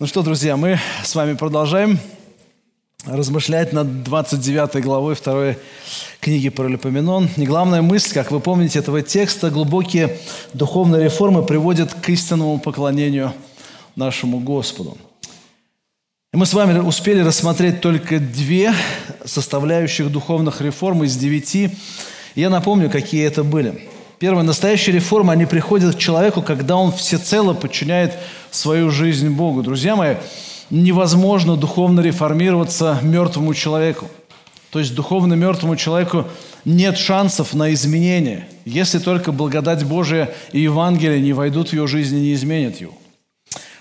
Ну что, друзья, мы с вами продолжаем размышлять над 29 главой второй книги Паралипоменон. И главная мысль, как вы помните, этого текста, глубокие духовные реформы приводят к истинному поклонению нашему Господу. И мы с вами успели рассмотреть только две составляющих духовных реформ из девяти. И я напомню, какие это были. Первое, настоящие реформы, они приходят к человеку, когда он всецело подчиняет свою жизнь Богу. Друзья мои, невозможно духовно реформироваться мертвому человеку. То есть духовно мертвому человеку нет шансов на изменение, если только благодать Божия и Евангелие не войдут в его жизнь и не изменят его.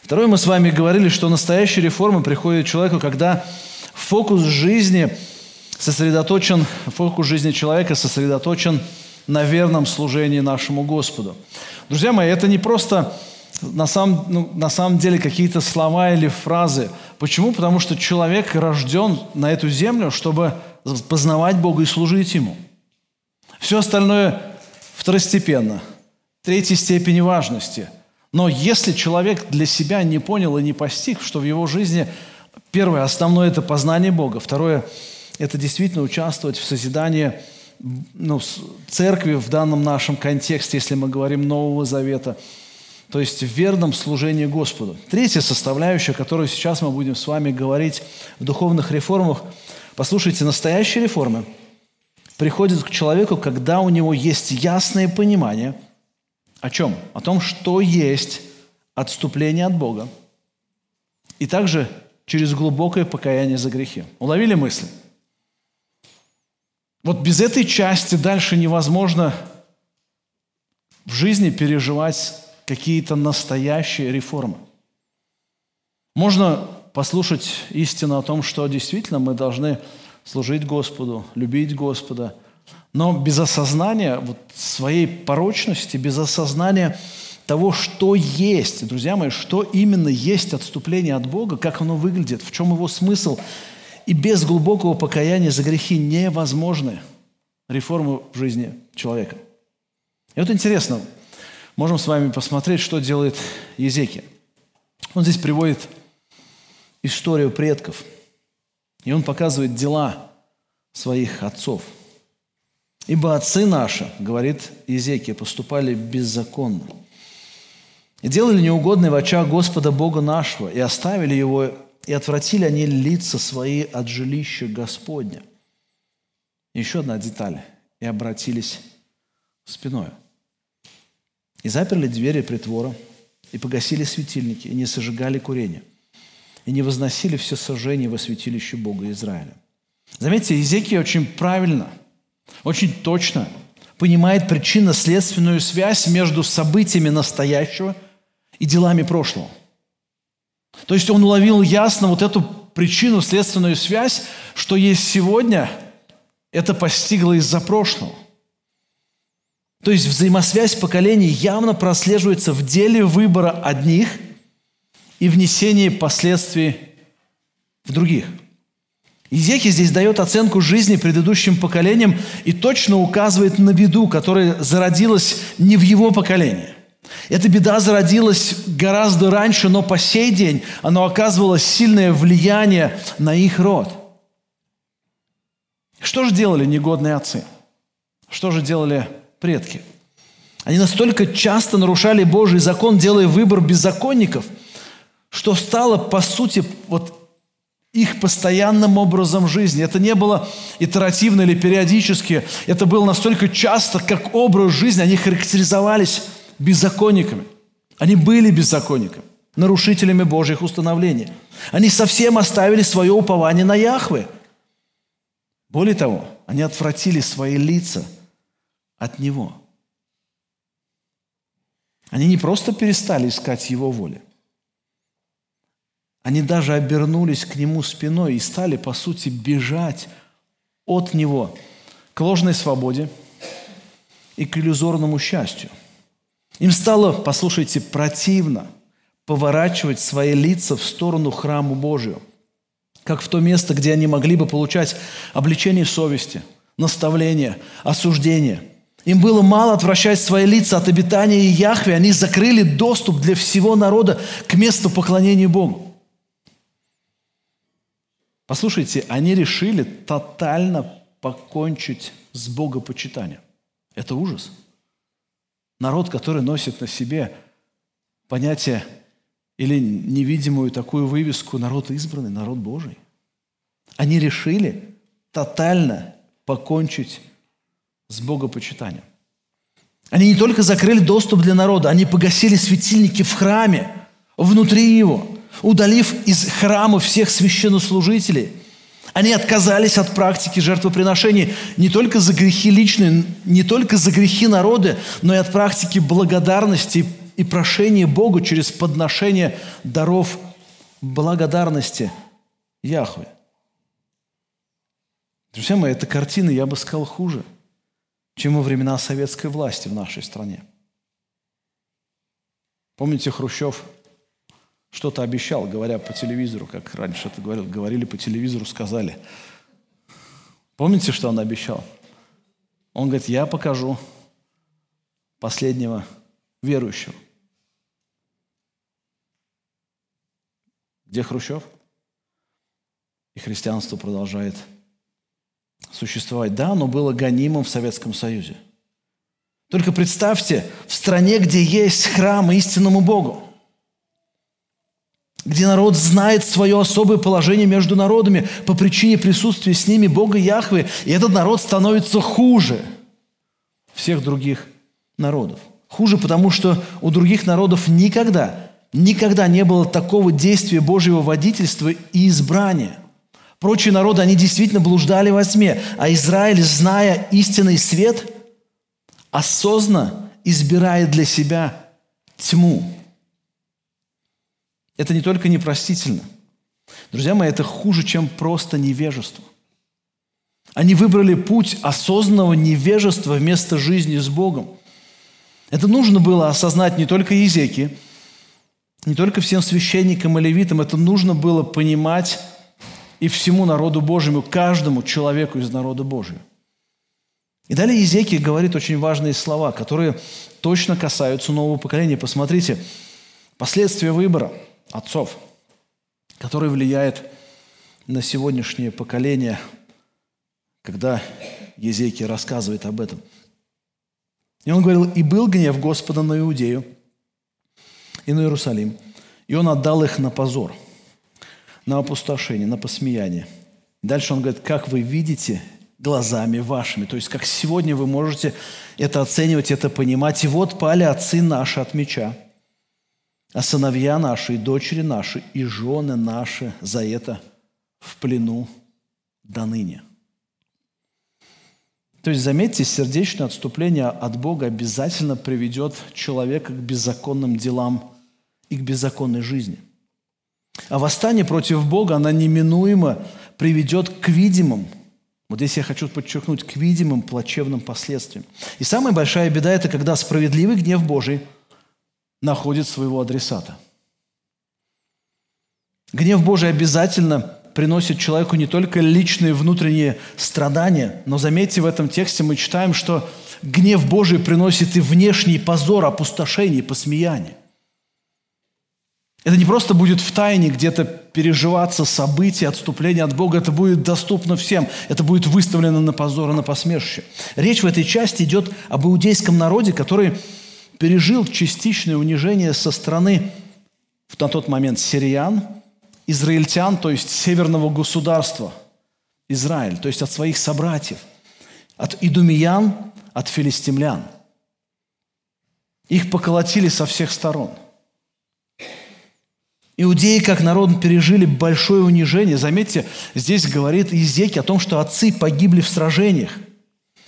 Второе, мы с вами говорили, что настоящая реформа приходит человеку, когда фокус жизни сосредоточен, фокус жизни человека сосредоточен на верном служении нашему Господу. Друзья мои, это не просто на самом, ну, на самом деле какие-то слова или фразы. Почему? Потому что человек рожден на эту землю, чтобы познавать Бога и служить Ему. Все остальное второстепенно, третьей степени важности. Но если человек для себя не понял и не постиг, что в его жизни первое, основное – это познание Бога, второе – это действительно участвовать в созидании ну, церкви в данном нашем контексте, если мы говорим Нового Завета – то есть в верном служении Господу. Третья составляющая, о которой сейчас мы будем с вами говорить в духовных реформах, послушайте, настоящие реформы приходят к человеку, когда у него есть ясное понимание о чем? О том, что есть отступление от Бога, и также через глубокое покаяние за грехи. Уловили мысль? Вот без этой части дальше невозможно в жизни переживать какие-то настоящие реформы. Можно послушать истину о том, что действительно мы должны служить Господу, любить Господа, но без осознания вот своей порочности, без осознания того, что есть, друзья мои, что именно есть отступление от Бога, как оно выглядит, в чем его смысл, и без глубокого покаяния за грехи невозможны реформы в жизни человека. И вот интересно, можем с вами посмотреть, что делает Езекия. Он здесь приводит историю предков. И он показывает дела своих отцов. «Ибо отцы наши, — говорит Езекия, — поступали беззаконно. И делали неугодное в очах Господа Бога нашего, и оставили его, и отвратили они лица свои от жилища Господня». еще одна деталь. «И обратились спиною». И заперли двери притвора, и погасили светильники, и не сожигали курение, и не возносили все сожжения во святилище Бога Израиля. Заметьте, Езекия очень правильно, очень точно понимает причинно-следственную связь между событиями настоящего и делами прошлого. То есть он уловил ясно вот эту причину-следственную связь, что есть сегодня, это постигло из-за прошлого – то есть взаимосвязь поколений явно прослеживается в деле выбора одних и внесении последствий в других. Изехи здесь дает оценку жизни предыдущим поколениям и точно указывает на беду, которая зародилась не в его поколении. Эта беда зародилась гораздо раньше, но по сей день она оказывала сильное влияние на их род. Что же делали негодные отцы? Что же делали предки. Они настолько часто нарушали Божий закон, делая выбор беззаконников, что стало, по сути, вот их постоянным образом жизни. Это не было итеративно или периодически. Это было настолько часто, как образ жизни. Они характеризовались беззаконниками. Они были беззаконниками, нарушителями Божьих установлений. Они совсем оставили свое упование на Яхве. Более того, они отвратили свои лица – от Него. Они не просто перестали искать Его воли. Они даже обернулись к Нему спиной и стали, по сути, бежать от Него к ложной свободе и к иллюзорному счастью. Им стало, послушайте, противно поворачивать свои лица в сторону храму Божию, как в то место, где они могли бы получать обличение совести, наставление, осуждение – им было мало отвращать свои лица от обитания Яхве. Они закрыли доступ для всего народа к месту поклонения Богу. Послушайте, они решили тотально покончить с богопочитанием. Это ужас. Народ, который носит на себе понятие или невидимую такую вывеску «народ избранный», «народ Божий». Они решили тотально покончить с богопочитанием. Они не только закрыли доступ для народа, они погасили светильники в храме, внутри его, удалив из храма всех священнослужителей. Они отказались от практики жертвоприношений не только за грехи личные, не только за грехи народа, но и от практики благодарности и прошения Богу через подношение даров благодарности Яхве. Друзья мои, эта картина, я бы сказал, хуже – чем во времена советской власти в нашей стране. Помните, Хрущев что-то обещал, говоря по телевизору, как раньше это говорил, говорили по телевизору, сказали. Помните, что он обещал? Он говорит, я покажу последнего верующего. Где Хрущев? И христианство продолжает существовать. Да, оно было гонимым в Советском Союзе. Только представьте, в стране, где есть храм истинному Богу, где народ знает свое особое положение между народами по причине присутствия с ними Бога Яхвы, и этот народ становится хуже всех других народов. Хуже, потому что у других народов никогда, никогда не было такого действия Божьего водительства и избрания – Прочие народы, они действительно блуждали во тьме, а Израиль, зная истинный свет, осознанно избирает для себя тьму. Это не только непростительно. Друзья мои, это хуже, чем просто невежество. Они выбрали путь осознанного невежества вместо жизни с Богом. Это нужно было осознать не только Езеки, не только всем священникам и левитам, это нужно было понимать и всему народу Божьему, каждому человеку из народа Божьего. И далее Езекий говорит очень важные слова, которые точно касаются нового поколения. Посмотрите, последствия выбора отцов, который влияет на сегодняшнее поколение, когда Езекий рассказывает об этом. И он говорил, «И был гнев Господа на Иудею и на Иерусалим, и он отдал их на позор» на опустошение, на посмеяние. Дальше он говорит, как вы видите глазами вашими. То есть, как сегодня вы можете это оценивать, это понимать. И вот пали отцы наши от меча, а сыновья наши, и дочери наши, и жены наши за это в плену до ныне. То есть, заметьте, сердечное отступление от Бога обязательно приведет человека к беззаконным делам и к беззаконной жизни – а восстание против Бога, оно неминуемо приведет к видимым, вот здесь я хочу подчеркнуть, к видимым плачевным последствиям. И самая большая беда – это когда справедливый гнев Божий находит своего адресата. Гнев Божий обязательно приносит человеку не только личные внутренние страдания, но заметьте, в этом тексте мы читаем, что гнев Божий приносит и внешний позор, опустошение, посмеяние. Это не просто будет в тайне где-то переживаться события, отступления от Бога. Это будет доступно всем. Это будет выставлено на позор и на посмешище. Речь в этой части идет об иудейском народе, который пережил частичное унижение со стороны на тот момент сириян, израильтян, то есть северного государства Израиль, то есть от своих собратьев, от идумиян, от филистимлян. Их поколотили со всех сторон – Иудеи, как народ, пережили большое унижение. Заметьте, здесь говорит Иезеки о том, что отцы погибли в сражениях,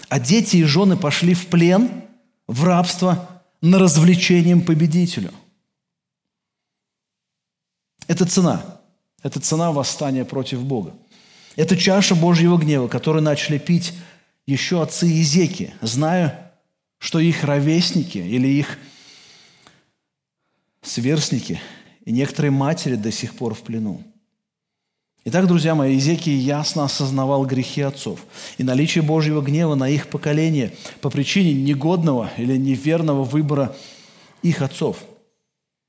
а дети и жены пошли в плен, в рабство, на развлечением победителю. Это цена. Это цена восстания против Бога. Это чаша Божьего гнева, которую начали пить еще отцы Иезеки, зная, что их ровесники или их сверстники – и некоторые матери до сих пор в плену. Итак, друзья мои, Иезекий ясно осознавал грехи отцов и наличие Божьего гнева на их поколение по причине негодного или неверного выбора их отцов.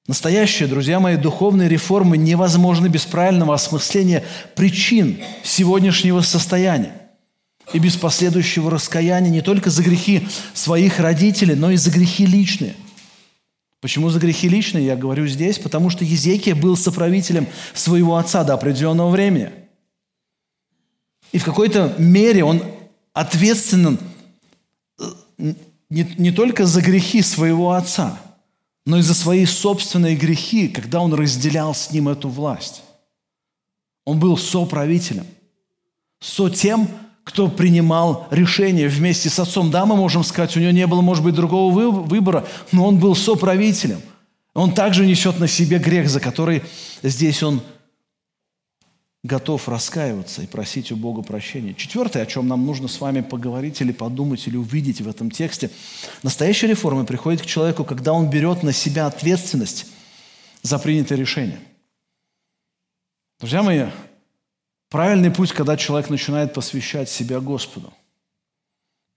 Настоящие, друзья мои, духовные реформы невозможны без правильного осмысления причин сегодняшнего состояния и без последующего раскаяния не только за грехи своих родителей, но и за грехи личные. Почему за грехи личные, я говорю здесь? Потому что Езекия был соправителем своего отца до определенного времени. И в какой-то мере он ответственен э, не, не только за грехи своего отца – но и за свои собственные грехи, когда он разделял с ним эту власть. Он был соправителем, со тем, кто принимал решения вместе с отцом. Да, мы можем сказать, у него не было, может быть, другого выбора, но он был соправителем. Он также несет на себе грех, за который здесь он готов раскаиваться и просить у Бога прощения. Четвертое, о чем нам нужно с вами поговорить или подумать, или увидеть в этом тексте. Настоящая реформа приходит к человеку, когда он берет на себя ответственность за принятое решение. Друзья мои, правильный путь, когда человек начинает посвящать себя Господу.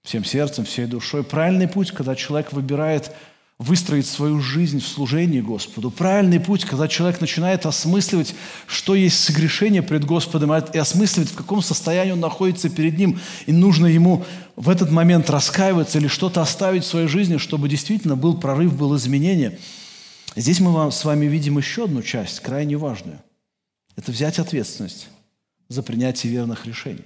Всем сердцем, всей душой. Правильный путь, когда человек выбирает выстроить свою жизнь в служении Господу. Правильный путь, когда человек начинает осмысливать, что есть согрешение пред Господом, и осмысливать, в каком состоянии он находится перед Ним, и нужно ему в этот момент раскаиваться или что-то оставить в своей жизни, чтобы действительно был прорыв, было изменение. Здесь мы с вами видим еще одну часть, крайне важную. Это взять ответственность за принятие верных решений.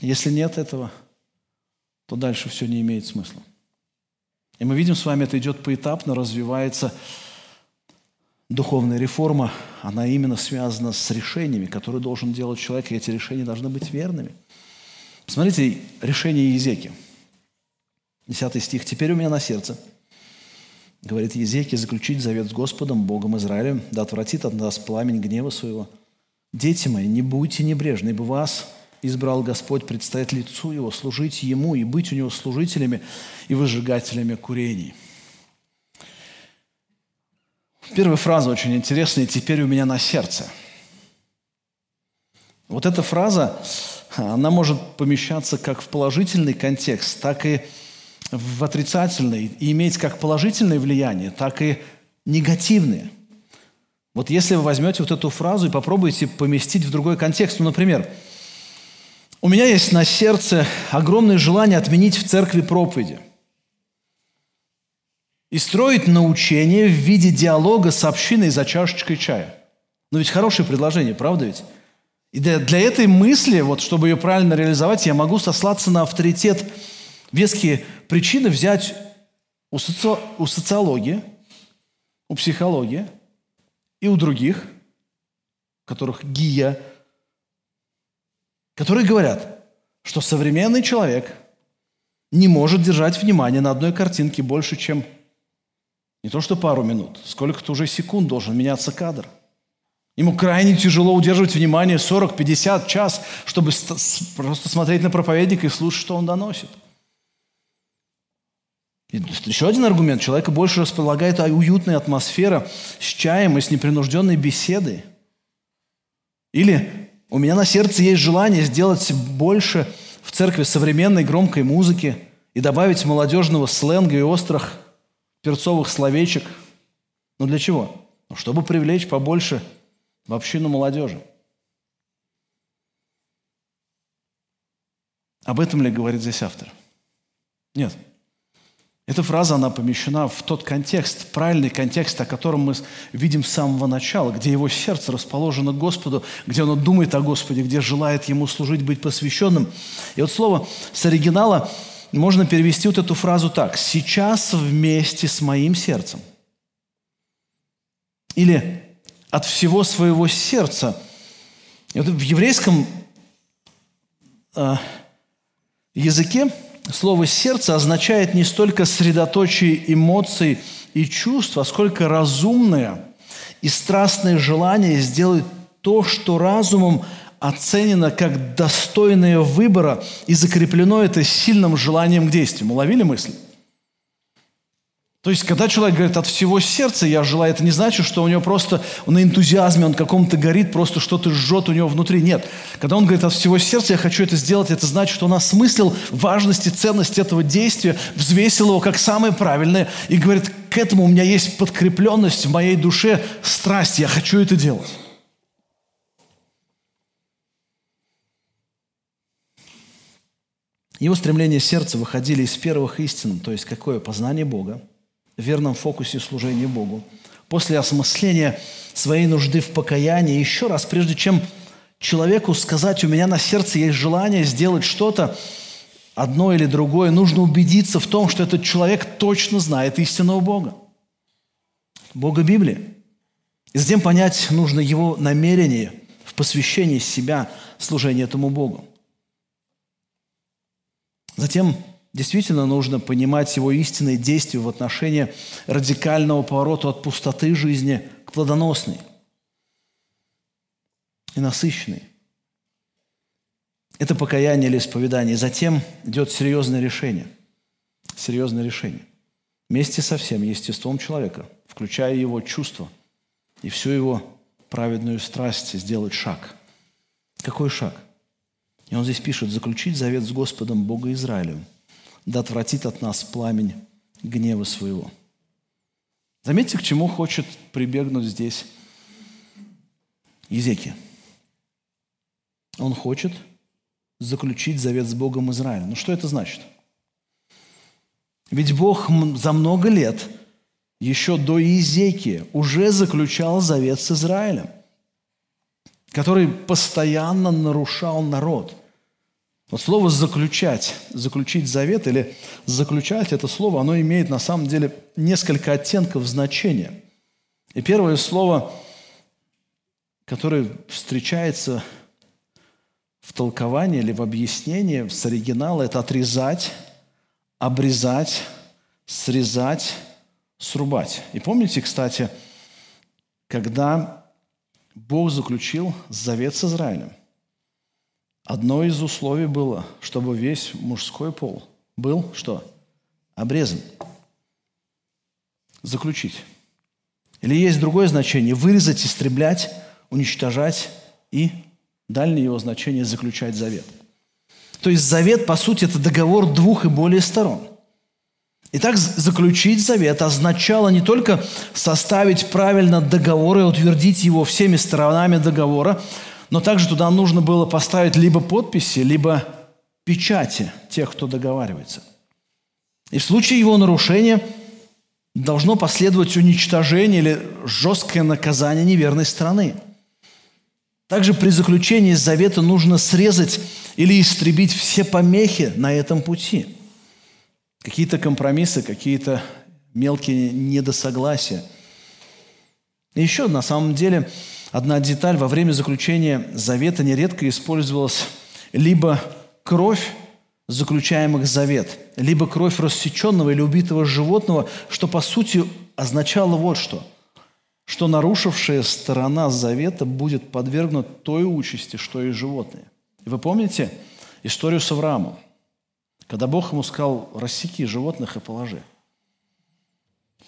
Если нет этого – то дальше все не имеет смысла. И мы видим с вами, это идет поэтапно, развивается духовная реформа, она именно связана с решениями, которые должен делать человек, и эти решения должны быть верными. Посмотрите решение Езеки. Десятый стих. «Теперь у меня на сердце, говорит Езеки, заключить завет с Господом, Богом Израилем, да отвратит от нас пламень гнева своего. Дети мои, не будьте небрежны, ибо вас избрал Господь предстоять лицу Его, служить Ему и быть у Него служителями и выжигателями курений. Первая фраза очень интересная «теперь у меня на сердце». Вот эта фраза, она может помещаться как в положительный контекст, так и в отрицательный, и иметь как положительное влияние, так и негативные. Вот если вы возьмете вот эту фразу и попробуете поместить в другой контекст, ну, например, у меня есть на сердце огромное желание отменить в церкви проповеди и строить научение в виде диалога с общиной за чашечкой чая. Но ведь хорошее предложение, правда ведь? И для, для этой мысли, вот, чтобы ее правильно реализовать, я могу сослаться на авторитет, веские причины взять у, соци... у социологии, у психологии и у других, которых ГИЯ – которые говорят, что современный человек не может держать внимание на одной картинке больше, чем не то что пару минут, сколько-то уже секунд должен меняться кадр. Ему крайне тяжело удерживать внимание 40, 50, час, чтобы просто смотреть на проповедника и слушать, что он доносит. И еще один аргумент. Человека больше располагает уютная атмосфера с чаем и с непринужденной беседой. Или у меня на сердце есть желание сделать больше в церкви современной громкой музыки и добавить молодежного сленга и острых перцовых словечек. Но для чего? Ну, чтобы привлечь побольше в общину молодежи. Об этом ли говорит здесь автор? Нет. Эта фраза, она помещена в тот контекст, правильный контекст, о котором мы видим с самого начала, где его сердце расположено к Господу, где оно думает о Господе, где желает Ему служить, быть посвященным. И вот слово с оригинала можно перевести вот эту фразу так. «Сейчас вместе с моим сердцем». Или «от всего своего сердца». И вот в еврейском э, языке Слово «сердце» означает не столько средоточие эмоций и чувств, а сколько разумное и страстное желание сделать то, что разумом оценено как достойное выбора и закреплено это сильным желанием к действию. Мы ловили мысль? То есть, когда человек говорит от всего сердца я желаю, это не значит, что у него просто на энтузиазме, он каком-то горит, просто что-то жжет у него внутри. Нет. Когда он говорит от всего сердца я хочу это сделать, это значит, что он осмыслил важность и ценность этого действия, взвесил его как самое правильное и говорит, к этому у меня есть подкрепленность в моей душе, страсть, я хочу это делать. Его стремления сердца выходили из первых истин, то есть какое познание Бога, верном фокусе служения Богу. После осмысления своей нужды в покаянии, еще раз, прежде чем человеку сказать, у меня на сердце есть желание сделать что-то, одно или другое, нужно убедиться в том, что этот человек точно знает истинного Бога. Бога Библии. И затем понять нужно его намерение в посвящении себя служению этому Богу. Затем Действительно нужно понимать его истинные действия в отношении радикального поворота от пустоты жизни к плодоносной и насыщенной. Это покаяние или исповедание. Затем идет серьезное решение. Серьезное решение. Вместе со всем естеством человека, включая его чувства и всю его праведную страсть сделать шаг. Какой шаг? И он здесь пишет, заключить завет с Господом Бога Израилем – да отвратит от нас пламень гнева своего. Заметьте, к чему хочет прибегнуть здесь Езеки. Он хочет заключить завет с Богом Израиля. Ну что это значит? Ведь Бог за много лет, еще до Иезекии, уже заключал завет с Израилем, который постоянно нарушал народ – вот слово «заключать», «заключить завет» или «заключать» – это слово, оно имеет на самом деле несколько оттенков значения. И первое слово, которое встречается в толковании или в объяснении с оригинала, это «отрезать», «обрезать», «срезать», «срубать». И помните, кстати, когда Бог заключил завет с Израилем – Одно из условий было, чтобы весь мужской пол был что? Обрезан. Заключить. Или есть другое значение – вырезать, истреблять, уничтожать и дальнее его значение – заключать завет. То есть завет, по сути, это договор двух и более сторон. Итак, заключить завет означало не только составить правильно договор и утвердить его всеми сторонами договора, но также туда нужно было поставить либо подписи, либо печати тех, кто договаривается. И в случае его нарушения должно последовать уничтожение или жесткое наказание неверной страны. Также при заключении завета нужно срезать или истребить все помехи на этом пути. Какие-то компромиссы, какие-то мелкие недосогласия. И еще на самом деле Одна деталь, во время заключения завета нередко использовалась либо кровь заключаемых завет, либо кровь рассеченного или убитого животного, что по сути означало вот что, что нарушившая сторона завета будет подвергнута той участи, что и животные. Вы помните историю с Авраамом, когда Бог ему сказал, рассеки животных и положи.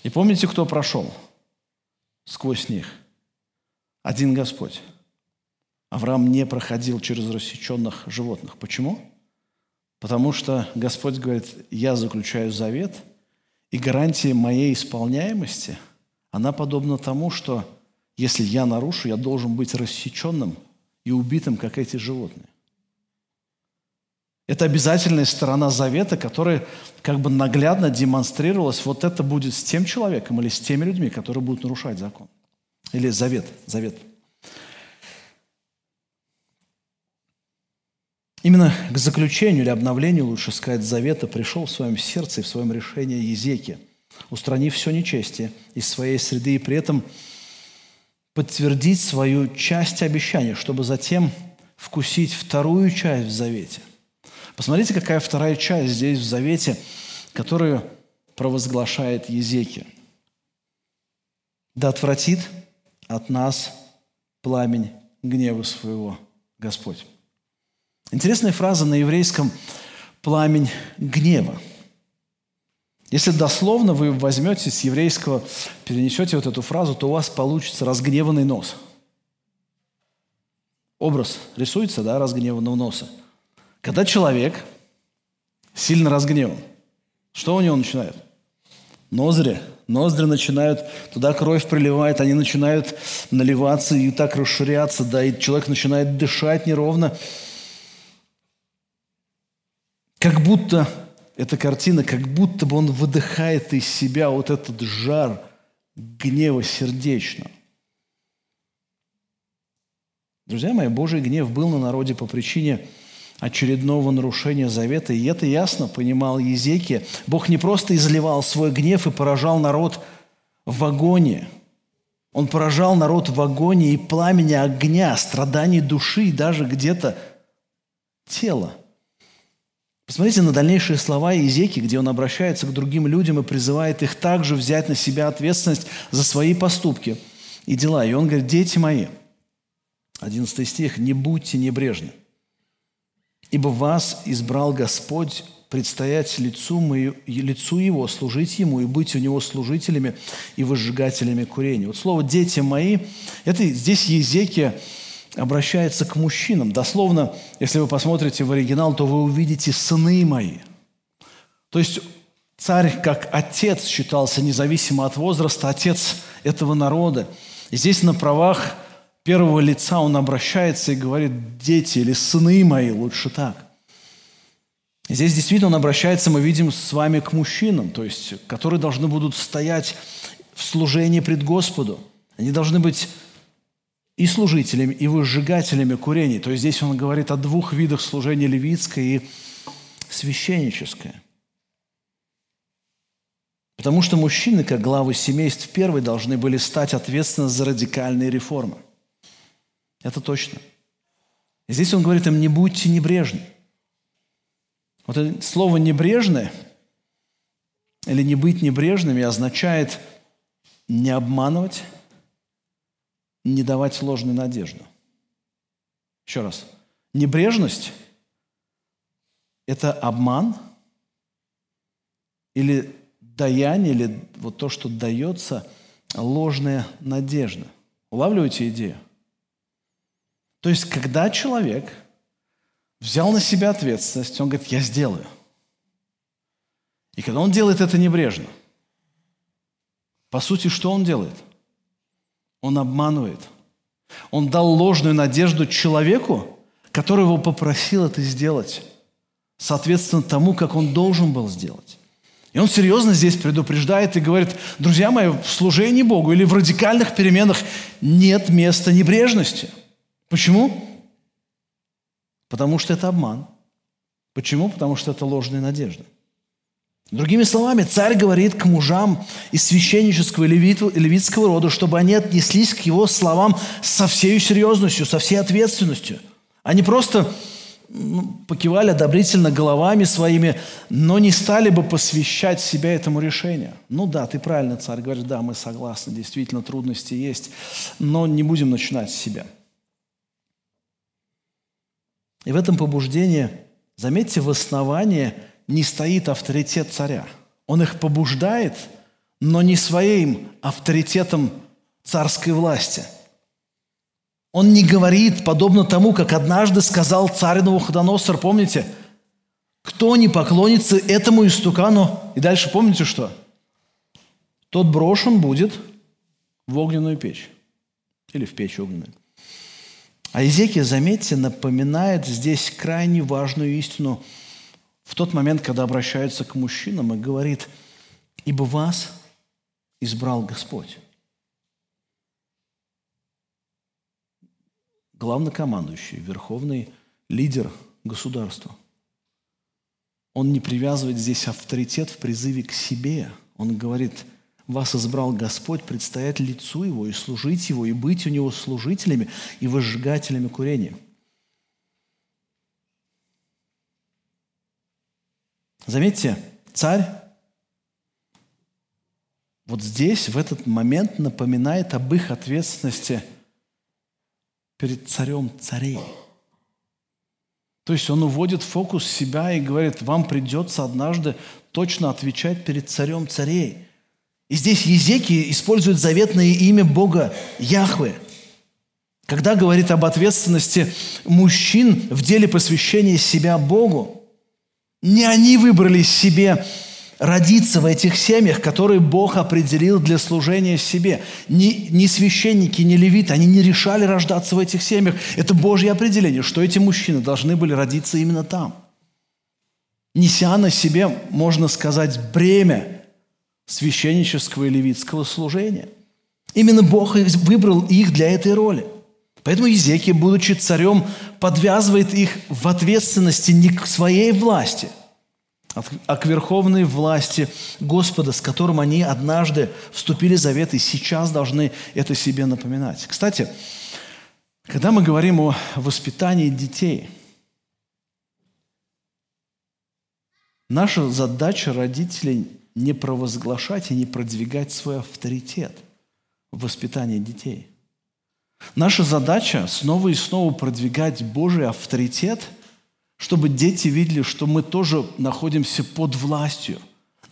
И помните, кто прошел сквозь них? Один Господь. Авраам не проходил через рассеченных животных. Почему? Потому что Господь говорит, я заключаю завет, и гарантия моей исполняемости, она подобна тому, что если я нарушу, я должен быть рассеченным и убитым, как эти животные. Это обязательная сторона завета, которая как бы наглядно демонстрировалась. Вот это будет с тем человеком или с теми людьми, которые будут нарушать закон. Или завет, завет. Именно к заключению или обновлению, лучше сказать, завета пришел в своем сердце и в своем решении Езеки, устранив все нечестие из своей среды и при этом подтвердить свою часть обещания, чтобы затем вкусить вторую часть в завете. Посмотрите, какая вторая часть здесь в завете, которую провозглашает Езеки. «Да отвратит от нас пламень гнева своего Господь. Интересная фраза на еврейском «пламень гнева». Если дословно вы возьмете с еврейского, перенесете вот эту фразу, то у вас получится разгневанный нос. Образ рисуется, да, разгневанного носа. Когда человек сильно разгневан, что у него начинает? Ноздри. Ноздри начинают, туда кровь приливает, они начинают наливаться и так расширяться, да, и человек начинает дышать неровно. Как будто эта картина, как будто бы он выдыхает из себя вот этот жар гнева сердечного. Друзья мои, Божий гнев был на народе по причине очередного нарушения завета, и это ясно понимал Езекия. Бог не просто изливал свой гнев и поражал народ в агонии. Он поражал народ в агонии и пламени огня, страданий души и даже где-то тела. Посмотрите на дальнейшие слова Иезеки, где он обращается к другим людям и призывает их также взять на себя ответственность за свои поступки и дела. И он говорит, дети мои, 11 стих, не будьте небрежны, ибо вас избрал Господь предстоять лицу, мою, лицу Его, служить Ему и быть у Него служителями и выжигателями курения. Вот слово «дети мои» – это здесь Езекия обращается к мужчинам. Дословно, если вы посмотрите в оригинал, то вы увидите «сыны мои». То есть царь как отец считался независимо от возраста, отец этого народа. И здесь на правах первого лица он обращается и говорит «дети» или «сыны мои», лучше так. Здесь действительно он обращается, мы видим, с вами к мужчинам, то есть, которые должны будут стоять в служении пред Господу. Они должны быть и служителями, и выжигателями курений. То есть здесь он говорит о двух видах служения левитское и священническое. Потому что мужчины, как главы семейств первой, должны были стать ответственны за радикальные реформы. Это точно. И здесь он говорит им, не будьте небрежны. Вот это слово «небрежное» или «не быть небрежными» означает не обманывать, не давать ложную надежду. Еще раз. Небрежность – это обман или даяние, или вот то, что дается, ложная надежда. Улавливаете идею? То есть, когда человек взял на себя ответственность, он говорит, я сделаю. И когда он делает это небрежно, по сути, что он делает – он обманывает. Он дал ложную надежду человеку, который его попросил это сделать, соответственно тому, как он должен был сделать. И он серьезно здесь предупреждает и говорит, друзья мои, в служении Богу или в радикальных переменах нет места небрежности. Почему? Потому что это обман. Почему? Потому что это ложная надежда. Другими словами, царь говорит к мужам из священнического и левитского рода, чтобы они отнеслись к его словам со всей серьезностью, со всей ответственностью. Они просто ну, покивали одобрительно головами своими, но не стали бы посвящать себя этому решению. Ну да, ты правильно, царь, говорит, да, мы согласны, действительно трудности есть, но не будем начинать с себя. И в этом побуждении, заметьте, в основании – не стоит авторитет царя. Он их побуждает, но не своим авторитетом царской власти. Он не говорит, подобно тому, как однажды сказал царь Навуходоносор, помните, кто не поклонится этому истукану, и дальше помните что? Тот брошен будет в огненную печь. Или в печь огненную. А Езекия, заметьте, напоминает здесь крайне важную истину – в тот момент, когда обращается к мужчинам и говорит, «Ибо вас избрал Господь». Главнокомандующий, верховный лидер государства. Он не привязывает здесь авторитет в призыве к себе. Он говорит, вас избрал Господь предстоять лицу Его и служить Его, и быть у Него служителями и выжигателями курения – Заметьте, царь вот здесь, в этот момент напоминает об их ответственности перед царем царей. То есть он уводит фокус себя и говорит, вам придется однажды точно отвечать перед царем царей. И здесь Езеки использует заветное имя Бога Яхве. Когда говорит об ответственности мужчин в деле посвящения себя Богу, не они выбрали себе родиться в этих семьях, которые Бог определил для служения себе. Ни, ни священники, ни левиты, они не решали рождаться в этих семьях. Это Божье определение, что эти мужчины должны были родиться именно там. Неся на себе, можно сказать, бремя священнического и левитского служения. Именно Бог выбрал их для этой роли. Поэтому Езекия, будучи царем, подвязывает их в ответственности не к своей власти – а к верховной власти Господа, с которым они однажды вступили в завет и сейчас должны это себе напоминать. Кстати, когда мы говорим о воспитании детей, наша задача родителей не провозглашать и не продвигать свой авторитет в воспитании детей. Наша задача снова и снова продвигать Божий авторитет – чтобы дети видели, что мы тоже находимся под властью.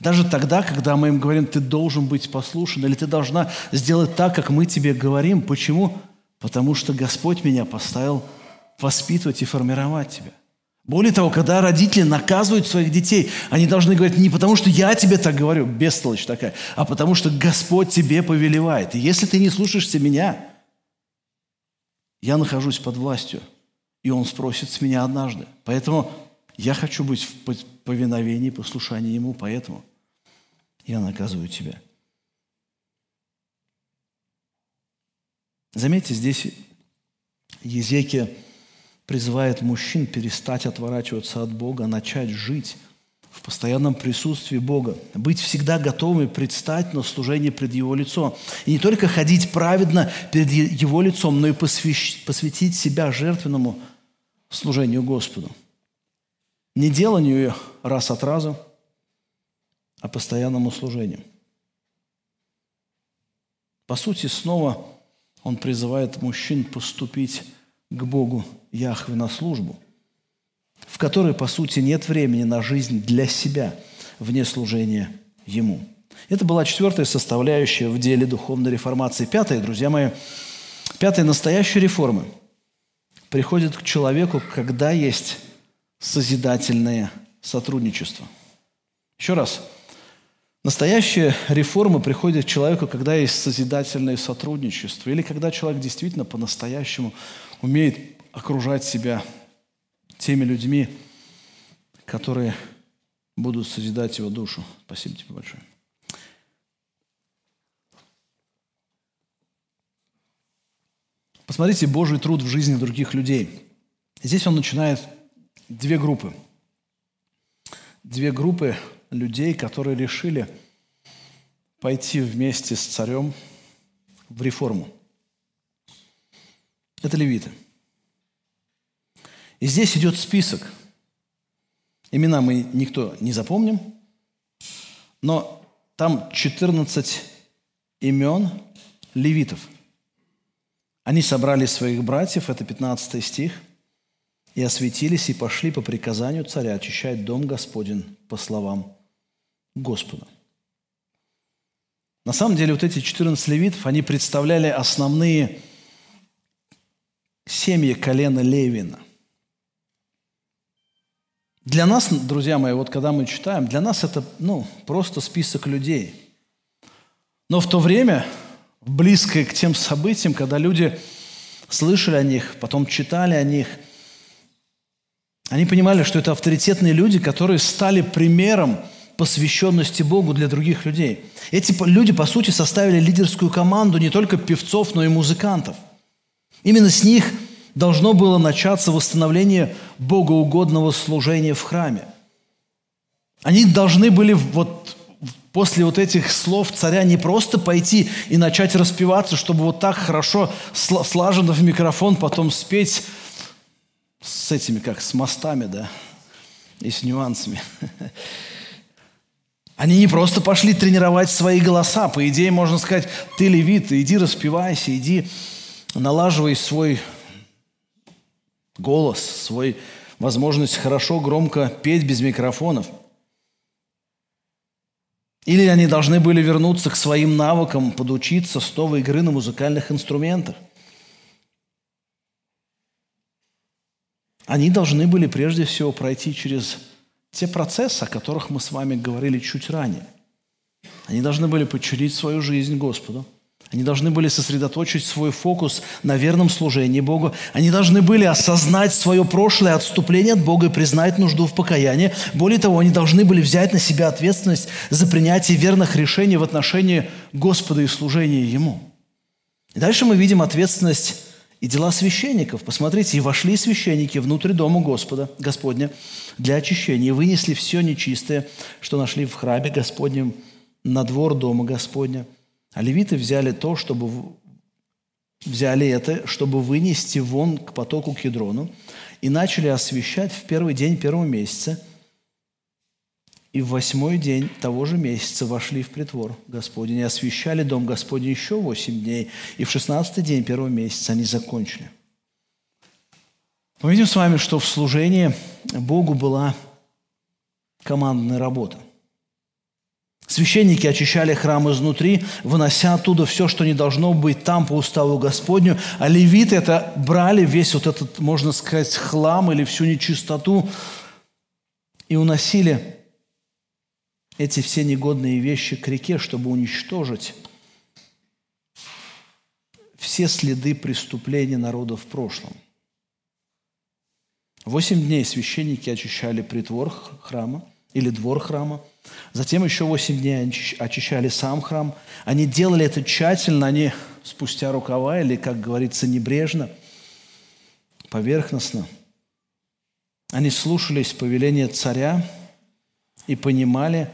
Даже тогда, когда мы им говорим, ты должен быть послушен, или ты должна сделать так, как мы тебе говорим. Почему? Потому что Господь меня поставил воспитывать и формировать тебя. Более того, когда родители наказывают своих детей, они должны говорить не потому, что я тебе так говорю, бестолочь такая, а потому что Господь тебе повелевает. И если ты не слушаешься меня, я нахожусь под властью – и Он спросит с меня однажды. Поэтому я хочу быть в повиновении, послушании Ему, поэтому я наказываю тебя. Заметьте, здесь Езекия призывает мужчин перестать отворачиваться от Бога, начать жить в постоянном присутствии Бога, быть всегда готовыми предстать на служение пред Его лицом. И не только ходить праведно перед Его лицом, но и посвятить себя жертвенному служению Господу. Не деланию раз от разу, а постоянному служению. По сути, снова он призывает мужчин поступить к Богу Яхве на службу, в которой, по сути, нет времени на жизнь для себя вне служения Ему. Это была четвертая составляющая в деле духовной реформации. Пятая, друзья мои, пятая настоящая реформа – приходит к человеку, когда есть созидательное сотрудничество. Еще раз. Настоящая реформа приходит к человеку, когда есть созидательное сотрудничество, или когда человек действительно по-настоящему умеет окружать себя теми людьми, которые будут созидать его душу. Спасибо тебе большое. Посмотрите Божий труд в жизни других людей. Здесь он начинает две группы. Две группы людей, которые решили пойти вместе с царем в реформу. Это левиты. И здесь идет список. Имена мы никто не запомним, но там 14 имен левитов – они собрали своих братьев, это 15 стих, и осветились, и пошли по приказанию царя очищать дом Господень по словам Господа. На самом деле вот эти 14 левитов, они представляли основные семьи колена Левина. Для нас, друзья мои, вот когда мы читаем, для нас это ну, просто список людей. Но в то время близкое к тем событиям, когда люди слышали о них, потом читали о них. Они понимали, что это авторитетные люди, которые стали примером посвященности Богу для других людей. Эти люди, по сути, составили лидерскую команду не только певцов, но и музыкантов. Именно с них должно было начаться восстановление богоугодного служения в храме. Они должны были вот после вот этих слов царя не просто пойти и начать распеваться, чтобы вот так хорошо слаженно в микрофон потом спеть с этими, как с мостами, да, и с нюансами. Они не просто пошли тренировать свои голоса. По идее, можно сказать, ты левит, иди распевайся, иди налаживай свой голос, свой возможность хорошо, громко петь без микрофонов. Или они должны были вернуться к своим навыкам, подучиться снова игры на музыкальных инструментах. Они должны были прежде всего пройти через те процессы, о которых мы с вами говорили чуть ранее. Они должны были подчинить свою жизнь Господу – они должны были сосредоточить свой фокус на верном служении Богу. Они должны были осознать свое прошлое отступление от Бога и признать нужду в покаянии. Более того, они должны были взять на себя ответственность за принятие верных решений в отношении Господа и служения Ему. И дальше мы видим ответственность и дела священников. Посмотрите, и вошли священники внутрь дома Господа, Господня для очищения, и вынесли все нечистое, что нашли в храме Господнем, на двор дома Господня – а левиты взяли то, чтобы взяли это, чтобы вынести вон к потоку Кедрону, и начали освещать в первый день первого месяца, и в восьмой день того же месяца вошли в притвор Господень и освещали дом Господень еще восемь дней, и в шестнадцатый день первого месяца они закончили. Мы видим с вами, что в служении Богу была командная работа. Священники очищали храм изнутри, вынося оттуда все, что не должно быть там по уставу Господню, а левиты это брали весь вот этот, можно сказать, хлам или всю нечистоту и уносили эти все негодные вещи к реке, чтобы уничтожить все следы преступления народа в прошлом. Восемь дней священники очищали притвор храма или двор храма – Затем еще восемь дней очищали сам храм. Они делали это тщательно, они спустя рукава или, как говорится, небрежно, поверхностно. Они слушались повеления царя и понимали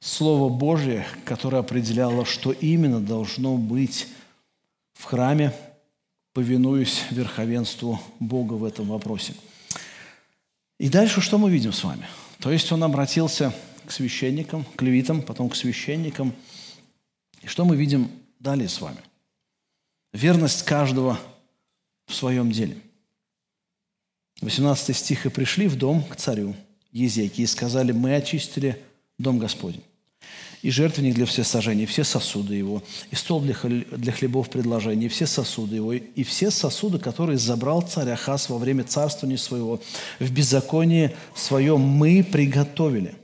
Слово Божье, которое определяло, что именно должно быть в храме, повинуясь верховенству Бога в этом вопросе. И дальше что мы видим с вами? То есть он обратился к священникам, к левитам, потом к священникам. И что мы видим далее с вами? Верность каждого в своем деле. 18 стих. «И пришли в дом к царю Езеки и сказали, мы очистили дом Господень, и жертвенник для всесожжения, все сосуды его, и стол для, для хлебов предложений, все сосуды его, и все сосуды, которые забрал царь Ахаз во время царствования своего, в беззаконии своем мы приготовили»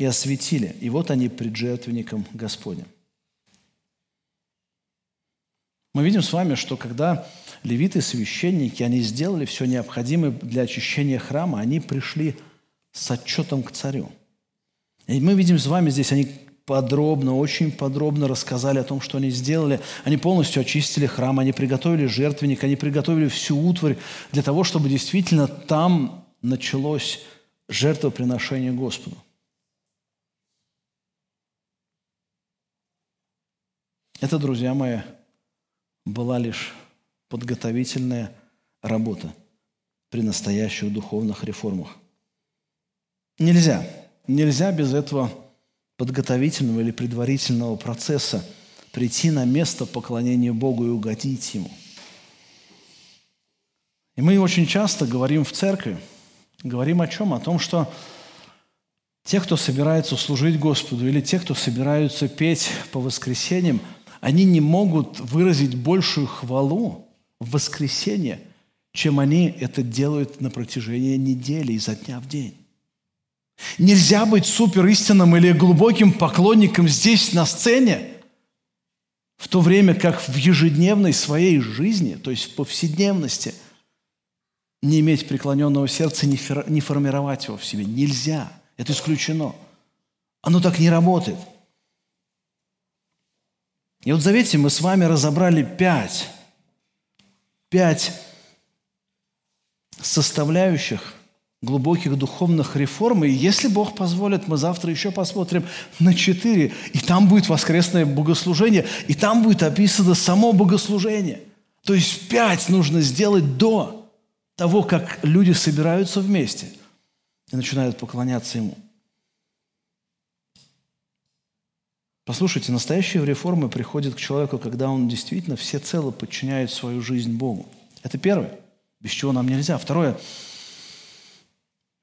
и осветили. И вот они пред жертвенником Господним. Мы видим с вами, что когда левиты, священники, они сделали все необходимое для очищения храма, они пришли с отчетом к царю. И мы видим с вами здесь, они подробно, очень подробно рассказали о том, что они сделали. Они полностью очистили храм, они приготовили жертвенник, они приготовили всю утварь для того, чтобы действительно там началось жертвоприношение Господу. Это, друзья мои, была лишь подготовительная работа при настоящих духовных реформах. Нельзя, нельзя без этого подготовительного или предварительного процесса прийти на место поклонения Богу и угодить Ему. И мы очень часто говорим в церкви, говорим о чем? О том, что те, кто собирается служить Господу, или те, кто собираются петь по воскресеньям – они не могут выразить большую хвалу в воскресенье, чем они это делают на протяжении недели, изо дня в день. Нельзя быть супер истинным или глубоким поклонником здесь, на сцене, в то время как в ежедневной своей жизни, то есть в повседневности, не иметь преклоненного сердца, не формировать его в себе. Нельзя. Это исключено. Оно так не работает. И вот заметьте, мы с вами разобрали пять, пять составляющих глубоких духовных реформ. И если Бог позволит, мы завтра еще посмотрим на четыре. И там будет воскресное богослужение, и там будет описано само богослужение. То есть пять нужно сделать до того, как люди собираются вместе и начинают поклоняться Ему. Послушайте, настоящие реформы приходят к человеку, когда он действительно всецело подчиняет свою жизнь Богу. Это первое, без чего нам нельзя. Второе,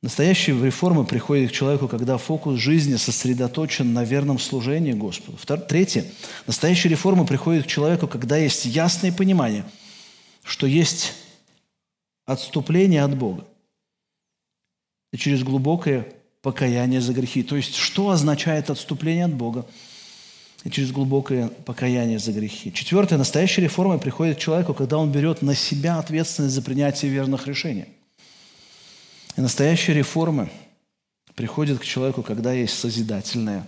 Настоящие реформы приходят к человеку, когда фокус жизни сосредоточен на верном служении Господу. Третье. Настоящие реформы приходят к человеку, когда есть ясное понимание, что есть отступление от Бога. Через глубокое покаяние за грехи. То есть, что означает отступление от Бога? И через глубокое покаяние за грехи. Четвертое. Настоящая реформа приходит к человеку, когда он берет на себя ответственность за принятие верных решений. И настоящие реформы приходят к человеку, когда есть созидательное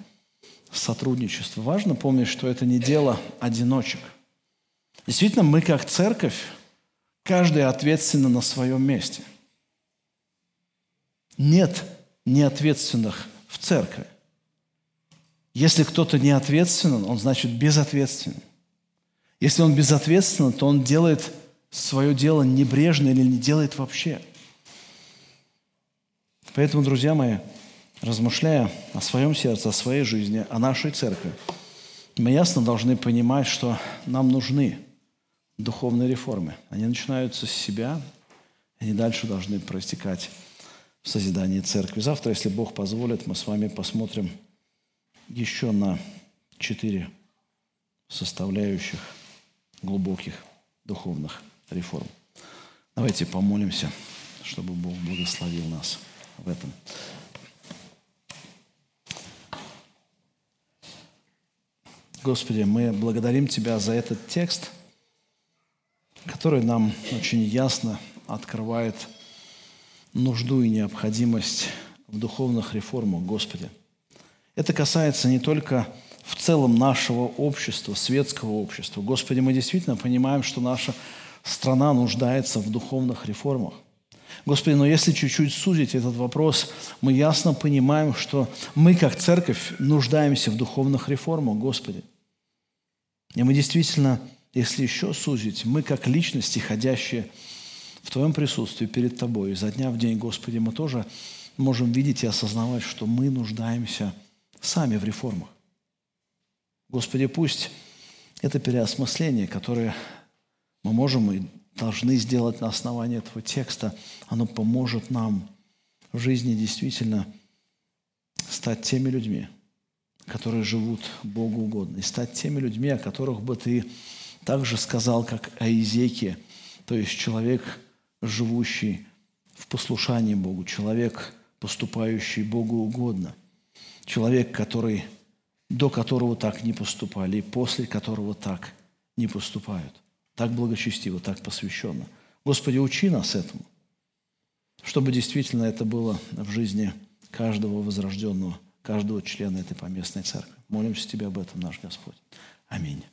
сотрудничество. Важно помнить, что это не дело одиночек. Действительно, мы как церковь, каждый ответственен на своем месте. Нет неответственных в церкви. Если кто-то не ответственен, он значит безответственен. Если он безответственен, то он делает свое дело небрежно или не делает вообще – Поэтому, друзья мои, размышляя о своем сердце, о своей жизни, о нашей церкви, мы ясно должны понимать, что нам нужны духовные реформы. Они начинаются с себя, они дальше должны проистекать в созидании церкви. Завтра, если Бог позволит, мы с вами посмотрим еще на четыре составляющих глубоких духовных реформ. Давайте помолимся, чтобы Бог благословил нас в этом. Господи, мы благодарим Тебя за этот текст, который нам очень ясно открывает нужду и необходимость в духовных реформах, Господи. Это касается не только в целом нашего общества, светского общества. Господи, мы действительно понимаем, что наша страна нуждается в духовных реформах. Господи, но если чуть-чуть сузить этот вопрос, мы ясно понимаем, что мы, как церковь, нуждаемся в духовных реформах, Господи. И мы действительно, если еще сузить, мы, как личности, ходящие в Твоем присутствии перед Тобой, изо дня в день, Господи, мы тоже можем видеть и осознавать, что мы нуждаемся сами в реформах. Господи, пусть это переосмысление, которое мы можем и должны сделать на основании этого текста, оно поможет нам в жизни действительно стать теми людьми, которые живут Богу угодно, и стать теми людьми, о которых бы ты также сказал, как о Изеке, то есть человек, живущий в послушании Богу, человек, поступающий Богу угодно, человек, который, до которого так не поступали, и после которого так не поступают – так благочестиво, так посвященно. Господи, учи нас этому, чтобы действительно это было в жизни каждого возрожденного, каждого члена этой поместной церкви. Молимся Тебе об этом, наш Господь. Аминь.